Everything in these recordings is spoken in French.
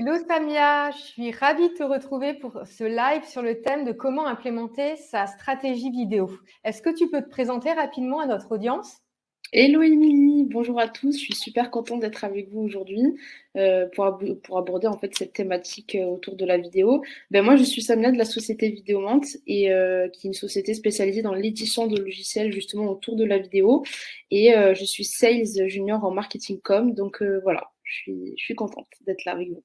Hello Samia, je suis ravie de te retrouver pour ce live sur le thème de comment implémenter sa stratégie vidéo. Est-ce que tu peux te présenter rapidement à notre audience? Hello Émilie, bonjour à tous. Je suis super contente d'être avec vous aujourd'hui euh, pour, pour, aborder en fait cette thématique euh, autour de la vidéo. Ben moi, je suis Samia de la société Vidéomante et euh, qui est une société spécialisée dans l'édition de logiciels justement autour de la vidéo. Et je suis sales junior en marketing com. Donc voilà, je suis, je suis contente d'être là avec vous.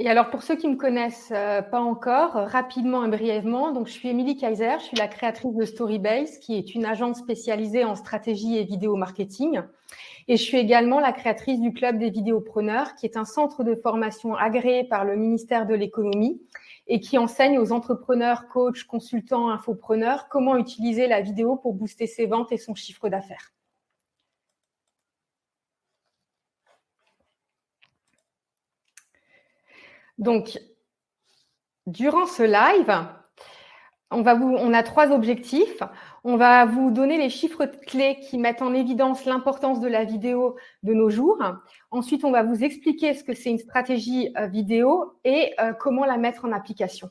Et alors, pour ceux qui ne me connaissent euh, pas encore, rapidement et brièvement, donc je suis Émilie Kaiser, je suis la créatrice de Storybase, qui est une agence spécialisée en stratégie et vidéo marketing. Et je suis également la créatrice du Club des vidéopreneurs, qui est un centre de formation agréé par le ministère de l'économie et qui enseigne aux entrepreneurs, coachs, consultants, infopreneurs comment utiliser la vidéo pour booster ses ventes et son chiffre d'affaires. Donc, durant ce live, on, a trois objectifs. On va vous donner les chiffres clés qui mettent en évidence l'importance de la vidéo de nos jours. Ensuite, on va vous expliquer ce que c'est une stratégie euh, vidéo et euh, comment la mettre en application.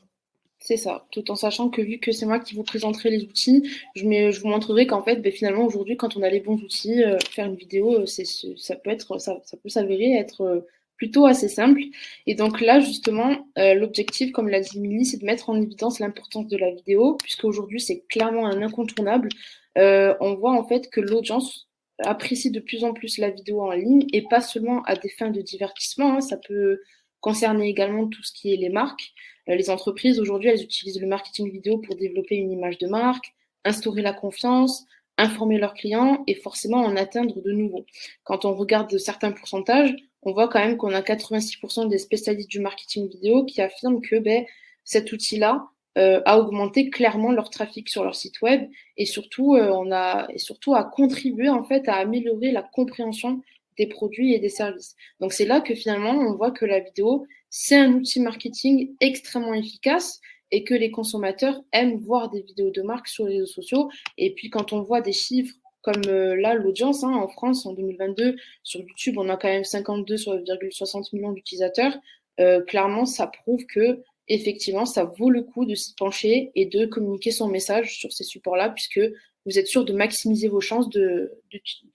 C'est ça, tout en sachant que vu que c'est moi qui vous présenterai les outils, je, vous montrerai qu'en fait, ben, finalement, aujourd'hui, quand on a les bons outils, euh, faire une vidéo, ça peut s'avérer être plutôt assez simple. Et donc là, justement, euh, l'objectif, comme l'a dit Milly, c'est de mettre en évidence l'importance de la vidéo, puisqu'aujourd'hui, c'est clairement un incontournable. Euh, on voit en fait que l'audience apprécie de plus en plus la vidéo en ligne, et pas seulement à des fins de divertissement, hein. ça peut concerner également tout ce qui est les marques. Euh, les entreprises, aujourd'hui, elles utilisent le marketing vidéo pour développer une image de marque, instaurer la confiance, informer leurs clients et forcément en atteindre de nouveaux. Quand on regarde certains pourcentages, on voit quand même qu'on a 86% des spécialistes du marketing vidéo qui affirment que ben, cet outil-là euh, a augmenté clairement leur trafic sur leur site web et surtout, euh, on a, et surtout a contribué en fait à améliorer la compréhension des produits et des services. Donc c'est là que finalement on voit que la vidéo, c'est un outil marketing extrêmement efficace et que les consommateurs aiment voir des vidéos de marque sur les réseaux sociaux. Et puis quand on voit des chiffres comme euh, là, l'audience hein, en France en 2022, sur YouTube, on a quand même 52,60 millions d'utilisateurs. Euh, clairement, ça prouve que effectivement, ça vaut le coup de s'y pencher et de communiquer son message sur ces supports-là, puisque vous êtes sûr de maximiser vos chances de,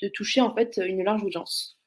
de, toucher en fait une large audience.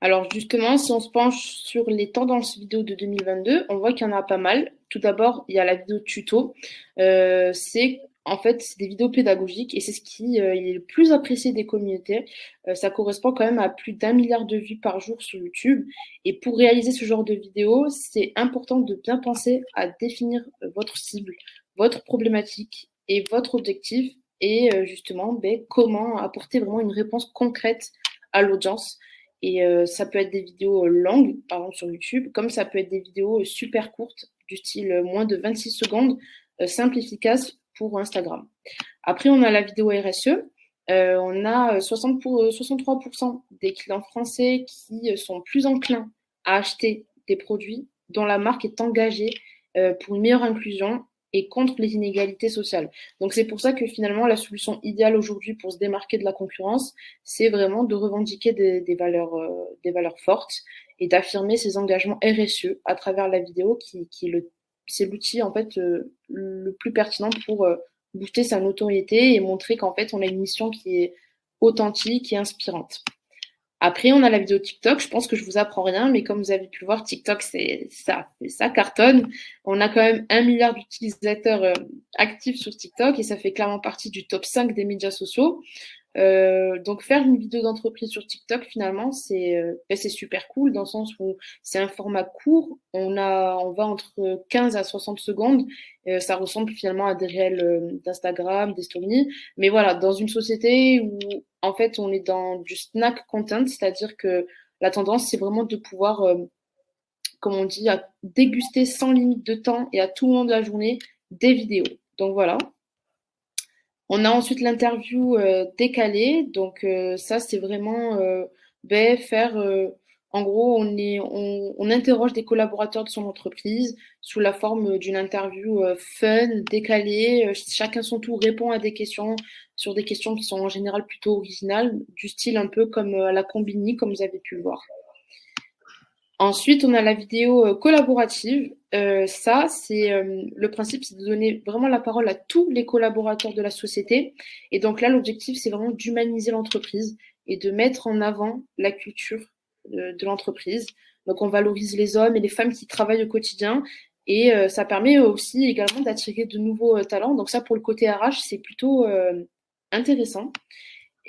Alors justement, si on se penche sur les tendances vidéo de 2022, on voit qu'il y en a pas mal. Tout d'abord, il y a la vidéo tuto. Euh, c'est en fait, c'est des vidéos pédagogiques et c'est ce qui euh, est le plus apprécié des communautés. Euh, ça correspond quand même à plus d'un milliard de vues par jour sur YouTube. Et pour réaliser ce genre de vidéos, c'est important de bien penser à définir euh, votre cible, votre problématique et votre objectif et justement ben, comment apporter vraiment une réponse concrète à l'audience. Et ça peut être des vidéos longues, par exemple sur YouTube, comme ça peut être des vidéos super courtes, du style moins de 26 secondes, simple, efficace, Instagram. Après, on a la vidéo RSE. Euh, on a 60 pour, 63% des clients français qui sont plus enclins à acheter des produits dont la marque est engagée euh, pour une meilleure inclusion et contre les inégalités sociales. Donc c'est pour ça que finalement la solution idéale aujourd'hui pour se démarquer de la concurrence, c'est vraiment de revendiquer des, valeurs, euh, des valeurs fortes et d'affirmer ses engagements RSE à travers la vidéo qui, qui est le c'est l'outil en fait euh, le plus pertinent pour euh, booster sa notoriété et montrer qu'en fait on a une mission qui est authentique et inspirante. Après, on a la vidéo TikTok. Je pense que je vous apprends rien, mais comme vous avez pu le voir, TikTok, c'est ça, ça cartonne. On a quand même un milliard d'utilisateurs euh, actifs sur TikTok et ça fait clairement partie du top 5 des médias sociaux. Euh, donc faire une vidéo d'entreprise sur TikTok finalement c'est euh, ben, c'est super cool dans le sens où c'est un format court. On a on va entre 15 à 60 secondes. Euh, ça ressemble finalement à des réels euh, d'Instagram des stories. Mais voilà dans une société où en fait on est dans du snack content c'est-à-dire que la tendance c'est vraiment de pouvoir comme on dit déguster sans limite de temps et à tout moment de la journée des vidéos. Donc voilà on a ensuite l'interview euh, décalée. Donc euh, ça, c'est vraiment euh, ben, faire En gros, on, est, on, interroge des collaborateurs de son entreprise sous la forme d'une interview fun, décalée. Chacun son tour répond à des questions sur des questions qui sont en général plutôt originales, du style un peu comme à la Combini, comme vous avez pu le voir. Ensuite, on a la vidéo collaborative. ça, c'est le principe, c'est de donner vraiment la parole à tous les collaborateurs de la société. Et donc là, l'objectif, c'est vraiment d'humaniser l'entreprise et de mettre en avant la culture de, l'entreprise. Donc on valorise les hommes et les femmes qui travaillent au quotidien et euh, ça permet aussi également d'attirer de nouveaux euh, talents. Donc ça pour le côté RH, c'est plutôt euh, intéressant.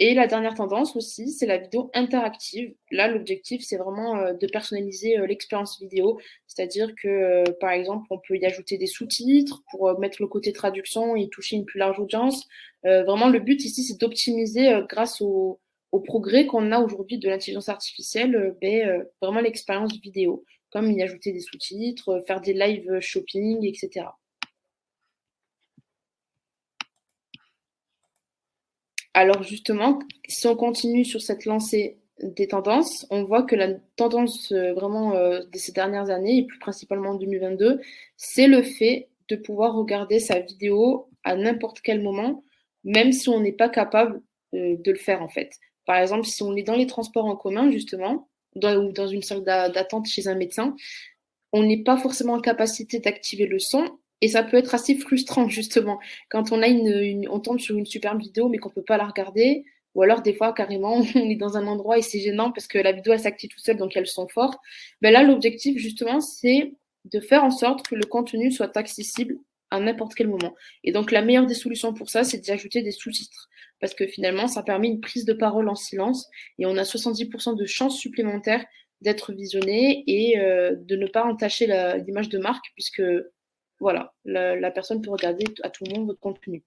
Et la dernière tendance aussi, c'est la vidéo interactive. Là, l'objectif, c'est vraiment de personnaliser l'expérience vidéo. C'est-à-dire que, par exemple, on peut y ajouter des sous-titres pour mettre le côté traduction et toucher une plus large audience. vraiment, le but ici, c'est d'optimiser grâce au, progrès qu'on a aujourd'hui de l'intelligence artificielle, euh, ben, euh, vraiment l'expérience vidéo, comme y ajouter des sous-titres, euh, faire des live shopping, etc. Alors justement, si on continue sur cette lancée des tendances, on voit que la tendance vraiment de ces dernières années, et plus principalement en 2022, c'est le fait de pouvoir regarder sa vidéo à n'importe quel moment, même si on n'est pas capable de le faire en fait. Par exemple, si on est dans les transports en commun, justement, ou dans une salle d'attente chez un médecin, on n'est pas forcément en capacité d'activer le son. Et ça peut être assez frustrant, justement, quand on, a une, on tombe sur une superbe vidéo, mais qu'on ne peut pas la regarder. Ou alors, des fois, carrément, on est dans un endroit et c'est gênant parce que la vidéo, elle s'active tout seul, donc elle son fort. Ben là, l'objectif, justement, c'est de faire en sorte que le contenu soit accessible à n'importe quel moment. Et donc, la meilleure des solutions pour ça, c'est d'y ajouter des sous-titres parce que finalement, ça permet une prise de parole en silence et on a 70% de chances supplémentaires d'être visionné et euh, de ne pas entacher l'image de marque, puisque voilà, la, personne peut regarder à tout moment votre contenu.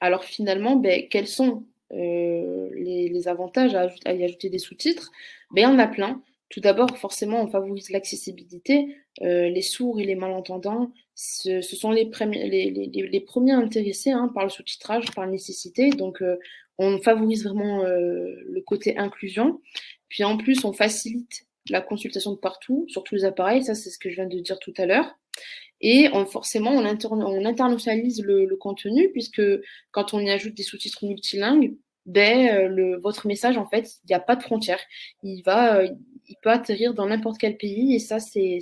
Alors finalement, ben, quels sont euh, les, avantages à, y ajouter des sous-titres? Ben, Il y en a plein. Tout d'abord, forcément, on favorise l'accessibilité. Euh, les sourds et les malentendants, ce, sont les, les, premiers intéressés hein, par le sous-titrage, par nécessité. Donc, euh, on favorise vraiment le côté inclusion. Puis en plus, on facilite la consultation de partout, sur tous les appareils. Ça, c'est ce que je viens de dire tout à l'heure. Et forcément, on, internationalise le, le, contenu, puisque quand on y ajoute des sous-titres multilingues, ben, le, votre message, en fait, il n'y a pas de frontière. Il va, il peut atterrir dans n'importe quel pays et ça, c'est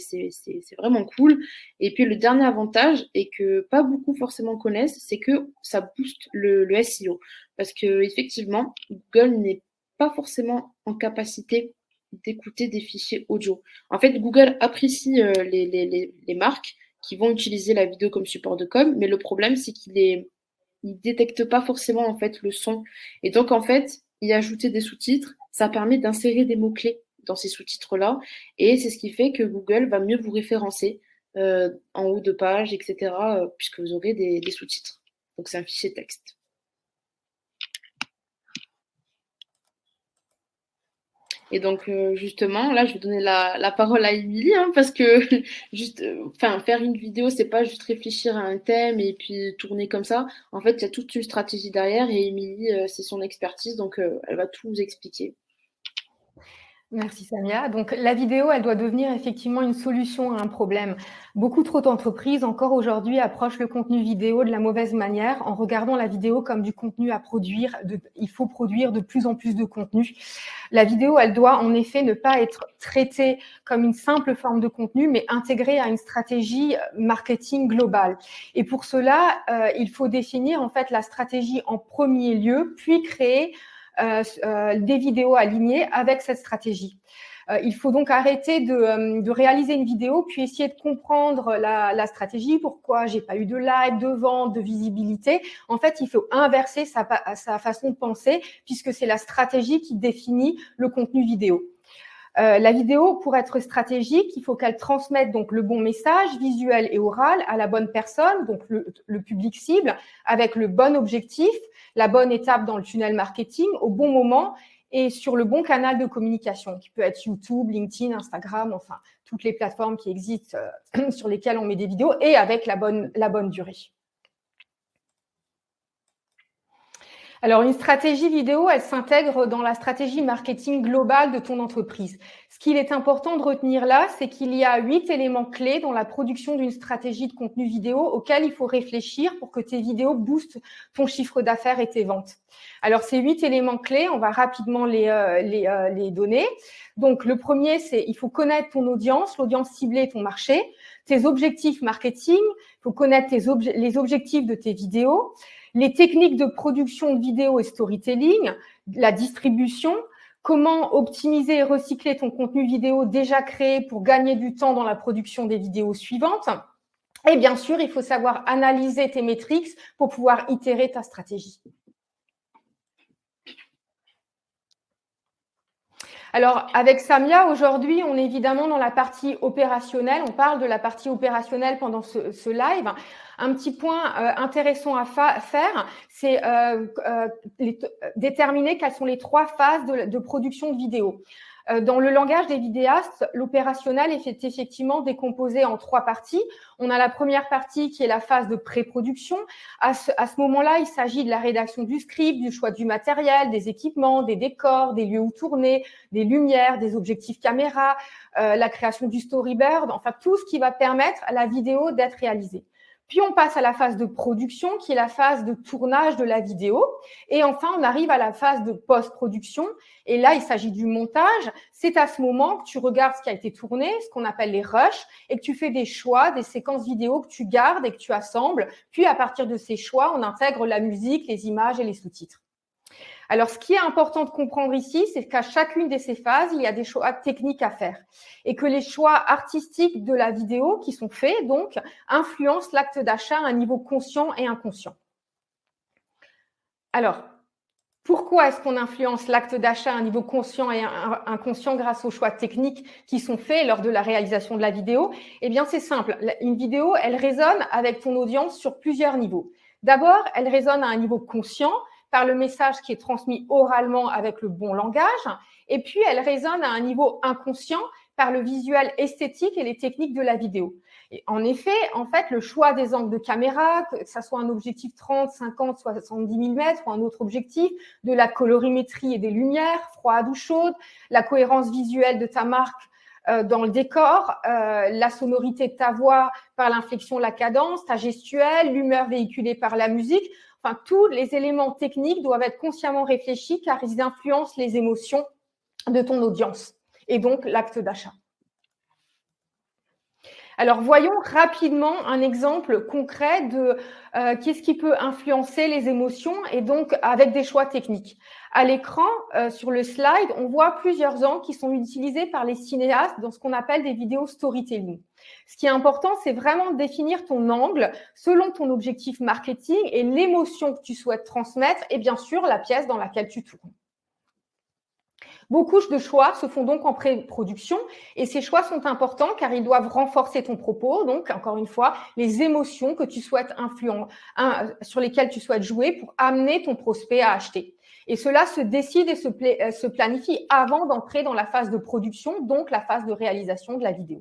vraiment cool. Et puis le dernier avantage, et que pas beaucoup forcément connaissent, c'est que ça booste le, SEO. Parce que effectivement, Google n'est pas forcément en capacité d'écouter des fichiers audio. En fait, Google apprécie euh, les, marques qui vont utiliser la vidéo comme support de com, mais le problème, c'est qu'il est il détecte pas forcément en fait le son. Et donc en fait, y ajouter des sous-titres, ça permet d'insérer des mots-clés dans ces sous-titres-là. Et c'est ce qui fait que Google va mieux vous référencer euh, en haut de page, etc., euh, puisque vous aurez des, sous-titres. Donc c'est un fichier texte. Et donc euh, justement, là, je vais donner la, parole à Émilie, hein, parce que juste, enfin, faire une vidéo, c'est pas juste réfléchir à un thème et puis tourner comme ça. En fait, il y a toute une stratégie derrière et Émilie, c'est son expertise, donc elle va tout vous expliquer. Merci Samia. Donc la vidéo, elle doit devenir effectivement une solution à un problème. Beaucoup trop d'entreprises encore aujourd'hui approchent le contenu vidéo de la mauvaise manière en regardant la vidéo comme du contenu à produire. il faut produire de plus en plus de contenu. La vidéo, elle doit en effet ne pas être traitée comme une simple forme de contenu, mais intégrée à une stratégie marketing globale. Et pour cela, euh, il faut définir en fait la stratégie en premier lieu, puis créer euh, euh, des vidéos alignées avec cette stratégie. Euh, il faut donc arrêter de, réaliser une vidéo, puis essayer de comprendre la, stratégie, pourquoi j'ai pas eu de like, de vente, de visibilité. En fait, il faut inverser sa, sa façon de penser, puisque c'est la stratégie qui définit le contenu vidéo. la vidéo, pour être stratégique, il faut qu'elle transmette donc le bon message visuel et oral à la bonne personne, donc le public cible, avec le bon objectif, la bonne étape dans le tunnel marketing au bon moment et sur le bon canal de communication, qui peut être YouTube, LinkedIn, Instagram, enfin, toutes les plateformes qui existent euh, sur lesquelles on met des vidéos et avec la bonne, la bonne durée. Alors, une stratégie vidéo, elle s'intègre dans la stratégie marketing globale de ton entreprise. Ce qu'il est important de retenir là, c'est qu'il y a huit éléments clés dans la production d'une stratégie de contenu vidéo auxquels il faut réfléchir pour que tes vidéos boostent ton chiffre d'affaires et tes ventes. Alors, ces huit éléments clés, on va rapidement les, euh, les, euh, les donner. Donc, le premier, c'est il faut connaître ton audience, l'audience ciblée, ton marché, tes objectifs marketing, il faut connaître tes les objectifs de tes vidéos les techniques de production de vidéo et storytelling, la distribution, comment optimiser et recycler ton contenu vidéo déjà créé pour gagner du temps dans la production des vidéos suivantes. Et bien sûr, il faut savoir analyser tes métriques pour pouvoir itérer ta stratégie. Alors, avec Samia, aujourd'hui, on est évidemment dans la partie opérationnelle. On parle de la partie opérationnelle pendant ce, live. Un petit point euh, intéressant à faire, c'est euh, euh, déterminer quelles sont les trois phases de, de production de vidéo. Euh, dans le langage des vidéastes, l'opérationnel est effectivement décomposé en trois parties. On a la première partie qui est la phase de pré-production. À ce, moment-là, il s'agit de la rédaction du script, du choix du matériel, des équipements, des décors, des lieux où tourner, des lumières, des objectifs caméra, euh, la création du storyboard, enfin tout ce qui va permettre à la vidéo d'être réalisée. Puis on passe à la phase de production, qui est la phase de tournage de la vidéo. Et enfin, on arrive à la phase de post-production. Et là, il s'agit du montage. C'est à ce moment que tu regardes ce qui a été tourné, ce qu'on appelle les rushs, et que tu fais des choix, des séquences vidéo que tu gardes et que tu assembles. Puis à partir de ces choix, on intègre la musique, les images et les sous-titres. Alors, ce qui est important de comprendre ici, c'est qu'à chacune de ces phases, il y a des choix techniques à faire et que les choix artistiques de la vidéo qui sont faits, donc, influencent l'acte d'achat à un niveau conscient et inconscient. Alors, pourquoi est-ce qu'on influence l'acte d'achat à un niveau conscient et inconscient grâce aux choix techniques qui sont faits lors de la réalisation de la vidéo? Eh bien, c'est simple. Une vidéo, elle résonne avec ton audience sur plusieurs niveaux. D'abord, elle résonne à un niveau conscient par le message qui est transmis oralement avec le bon langage. Et puis, elle résonne à un niveau inconscient par le visuel esthétique et les techniques de la vidéo. Et en effet, en fait, le choix des angles de caméra, que ce soit un objectif 30, 50, 70 mm ou un autre objectif, de la colorimétrie et des lumières, froides ou chaudes, la cohérence visuelle de ta marque euh, dans le décor, euh, la sonorité de ta voix par l'inflexion, la cadence, ta gestuelle, l'humeur véhiculée par la musique. Enfin, tous les éléments techniques doivent être consciemment réfléchis car ils influencent les émotions de ton audience et donc l'acte d'achat. Alors, voyons rapidement un exemple concret de euh, qu'est-ce qui peut influencer les émotions et donc avec des choix techniques. À l'écran, euh, sur le slide, on voit plusieurs angles qui sont utilisés par les cinéastes dans ce qu'on appelle des vidéos storytelling. Ce qui est important, c'est vraiment de définir ton angle selon ton objectif marketing et l'émotion que tu souhaites transmettre et bien sûr la pièce dans laquelle tu tournes. Beaucoup de choix se font donc en pré-production et ces choix sont importants car ils doivent renforcer ton propos, donc encore une fois, les émotions que tu souhaites sur lesquelles tu souhaites jouer pour amener ton prospect à acheter. Et cela se décide et se, euh, se planifie avant d'entrer dans la phase de production, donc la phase de réalisation de la vidéo.